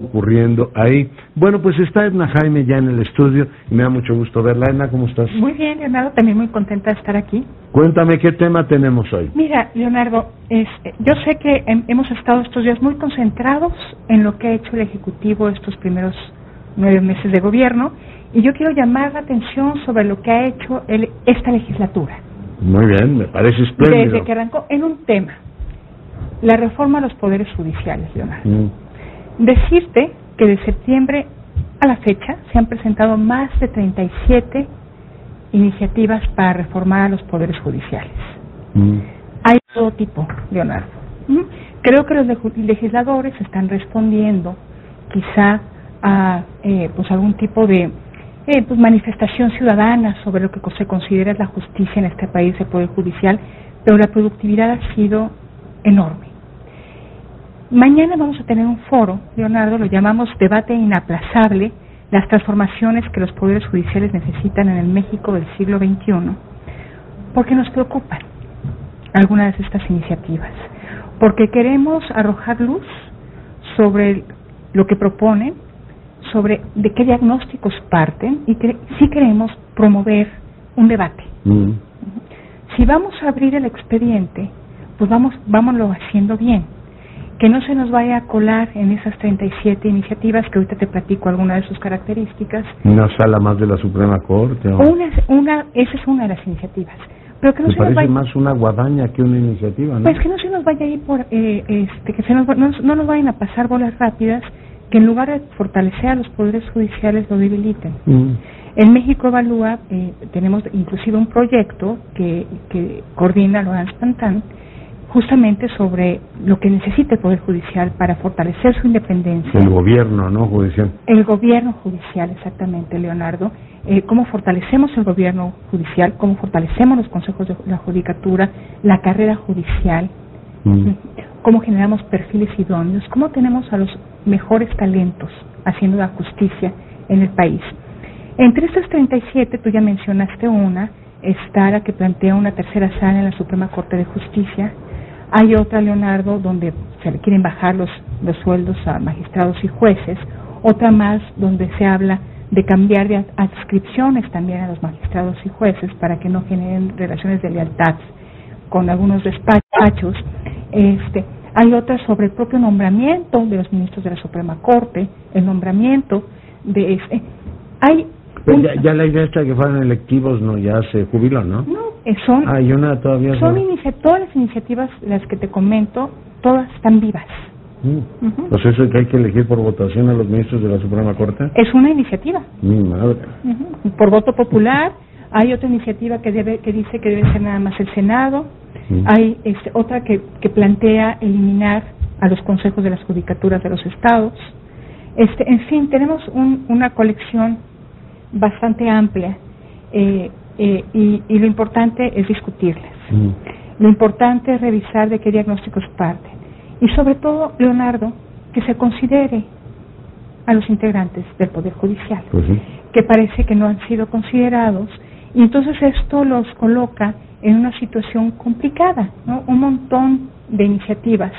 ocurriendo ahí. Bueno, pues está Edna Jaime ya en el estudio y me da mucho gusto verla. Edna, ¿cómo estás? Muy bien, Leonardo, también muy contenta de estar aquí. Cuéntame qué tema tenemos hoy. Mira, Leonardo, es, yo sé que hemos estado estos días muy concentrados en lo que ha hecho el Ejecutivo estos primeros nueve meses de gobierno y yo quiero llamar la atención sobre lo que ha hecho el, esta legislatura. Muy bien, me parece espléndido. Desde que arrancó en un tema, la reforma a los poderes judiciales, Leonardo. Mm. Decirte que de septiembre a la fecha se han presentado más de 37 iniciativas para reformar a los poderes judiciales. Mm. Hay todo tipo, Leonardo. ¿Mm? Creo que los legisladores están respondiendo quizá a eh, pues algún tipo de eh, pues manifestación ciudadana sobre lo que se considera la justicia en este país, el poder judicial, pero la productividad ha sido enorme. Mañana vamos a tener un foro, Leonardo, lo llamamos debate inaplazable, las transformaciones que los poderes judiciales necesitan en el México del siglo XXI, porque nos preocupan algunas de estas iniciativas, porque queremos arrojar luz sobre lo que proponen, sobre de qué diagnósticos parten y que sí queremos promover un debate. Mm. Si vamos a abrir el expediente, pues vamos, vámonos haciendo bien que no se nos vaya a colar en esas 37 iniciativas que ahorita te platico algunas de sus características. Una sala más de la Suprema Corte. Una, una, esa es una de las iniciativas. Pero que no se parece nos vaya... más una guadaña que una iniciativa, ¿no? Pues que no se nos vaya a ir por, eh, este, que se nos, no, nos vayan a pasar bolas rápidas que en lugar de fortalecer a los poderes judiciales lo debiliten. Mm. En México Evalúa eh, tenemos inclusive un proyecto que, que coordina Lorenz Pantán, justamente sobre lo que necesita el Poder Judicial para fortalecer su independencia. El gobierno, ¿no? Judicial. El gobierno judicial, exactamente, Leonardo. Eh, cómo fortalecemos el gobierno judicial, cómo fortalecemos los consejos de la judicatura, la carrera judicial, mm. cómo generamos perfiles idóneos, cómo tenemos a los mejores talentos haciendo la justicia en el país. Entre estas 37, tú ya mencionaste una, está que plantea una tercera sala en la Suprema Corte de Justicia, hay otra, Leonardo, donde se le quieren bajar los, los sueldos a magistrados y jueces. Otra más donde se habla de cambiar de adscripciones también a los magistrados y jueces para que no generen relaciones de lealtad con algunos despachos. Este, hay otra sobre el propio nombramiento de los ministros de la Suprema Corte, el nombramiento de este. Hay ya, la idea esta que fueran electivos no ya se jubiló, ¿no? No, eh, son, Hay una todavía son todas las iniciativas, las que te comento, todas están vivas. Mm. Pues eso que hay que elegir por votación a los ministros de la Suprema Corte. Es una iniciativa. Mi madre. Por voto popular. Hay otra iniciativa que debe que dice que debe ser nada más el Senado. Mm. Hay este, otra que, que plantea eliminar a los consejos de las judicaturas de los estados. Este, en fin, tenemos un, una colección bastante amplia eh, eh, y, lo importante es discutirlas. Mm. Lo importante es revisar de qué diagnósticos parten. Y sobre todo, Leonardo, que se considere a los integrantes del Poder Judicial, pues que parece que no han sido considerados, y entonces esto los coloca en una situación complicada, ¿no? Un montón de iniciativas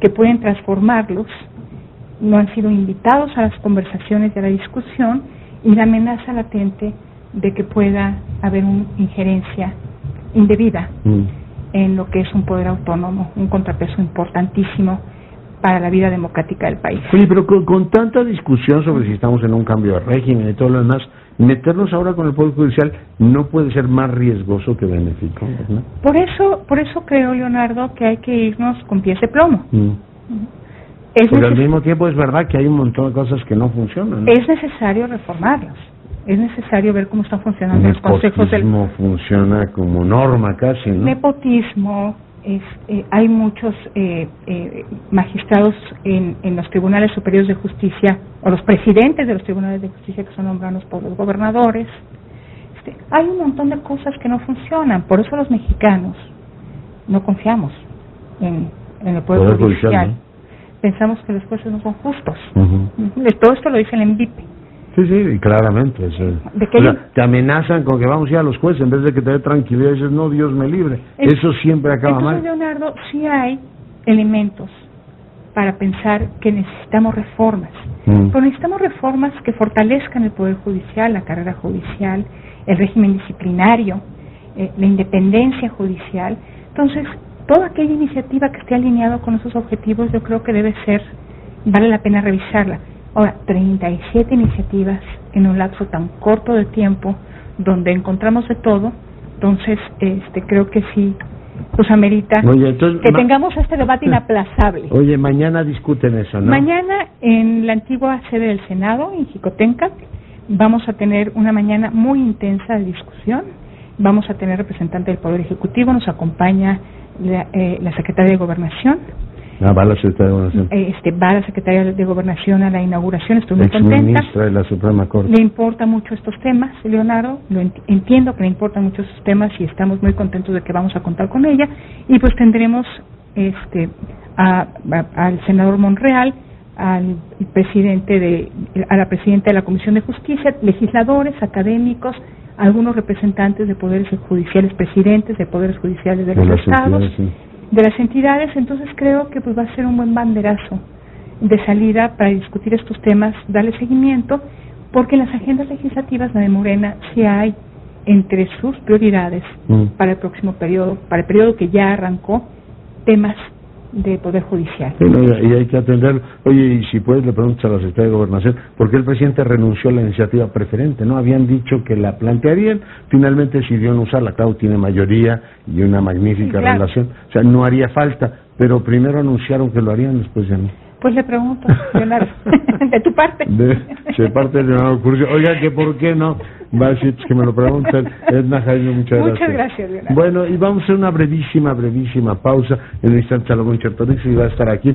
que pueden transformarlos, no han sido invitados a las conversaciones y a la discusión, y la amenaza latente de que pueda haber una injerencia indebida mm. en lo que es un poder autónomo, un contrapeso importantísimo para la vida democrática del país. Oye, pero con, tanta discusión sobre si estamos en un cambio de régimen y todo lo demás, meternos ahora con el poder judicial no puede ser más riesgoso que benéfico. Por eso, por eso creo, Leonardo, que hay que irnos con pies de plomo. Mm. Pero al mismo tiempo es verdad que hay un montón de cosas que no funcionan. Es necesario reformarlas. Es necesario ver cómo están funcionando los consejos del... Nepotismo funciona como norma casi, ¿no? Nepotismo, es, eh, hay muchos eh, eh, magistrados en, en, los tribunales superiores de justicia o los presidentes de los tribunales de justicia que son nombrados por los gobernadores. Este, hay un montón de cosas que no funcionan. Por eso los mexicanos no confiamos en, el Poder, Judicial pensamos que los jueces no son justos. Todo esto lo dice el ENVIPE. Sí, sí, claramente. te amenazan con que vamos a ir a los jueces en vez de que te dé tranquilidad y dices, no, Dios me libre. Eso siempre acaba entonces, mal. Leonardo, sí hay elementos para pensar que necesitamos reformas. Mm. Pero necesitamos reformas que fortalezcan el Poder Judicial, la carrera judicial, el régimen disciplinario, eh, la independencia judicial. Entonces, toda aquella iniciativa que esté alineada con esos objetivos, yo creo que debe ser, vale la pena revisarla. Ahora, 37 iniciativas en un lapso tan corto de tiempo, donde encontramos de todo, entonces, este, creo que sí, pues amerita que tengamos este debate inaplazable. Oye, mañana discuten eso, ¿no? Mañana en la antigua sede del Senado, en Jicotenca, vamos a tener una mañana muy intensa de discusión. Vamos a tener representante del Poder Ejecutivo, nos acompaña la, eh, la Secretaria de Gobernación, Ah, va la Secretaria de Gobernación. Eh, este, va la Secretaria de Gobernación a la inauguración, estoy muy contenta. de la Suprema Corte. Le importa mucho estos temas, Leonardo, lo entiendo que le importan mucho estos temas y estamos muy contentos de que vamos a contar con ella. Y pues tendremos este, al senador Monreal, al presidente de, a la presidenta de la Comisión de Justicia, legisladores, académicos, algunos representantes de poderes judiciales, presidentes de poderes judiciales de los estados de las entidades, entonces creo que pues va a ser un buen banderazo de salida para discutir estos temas, darle seguimiento, porque en las agendas legislativas de Morena sí hay entre sus prioridades mm. para el próximo periodo, para el periodo que ya arrancó, temas de Poder Judicial. y hay que atender, oye, y si puedes le preguntas a la Secretaría de Gobernación, ¿por qué el presidente renunció a la iniciativa preferente? ¿No? Habían dicho que la plantearían, finalmente decidió no usarla, claro, tiene mayoría y una magnífica relación, o sea, no haría falta, pero primero anunciaron que lo harían, después ya no. Pues le pregunto, Leonardo, de tu parte. De, parte de Leonardo Curcio. Oiga, que por qué no decir que me lo pregunten. Edna Jaime, muchas gracias. Muchas gracias, Leonardo. Bueno, y vamos a hacer una brevísima, brevísima pausa. En el instante Salomón Chertorix y va a estar aquí.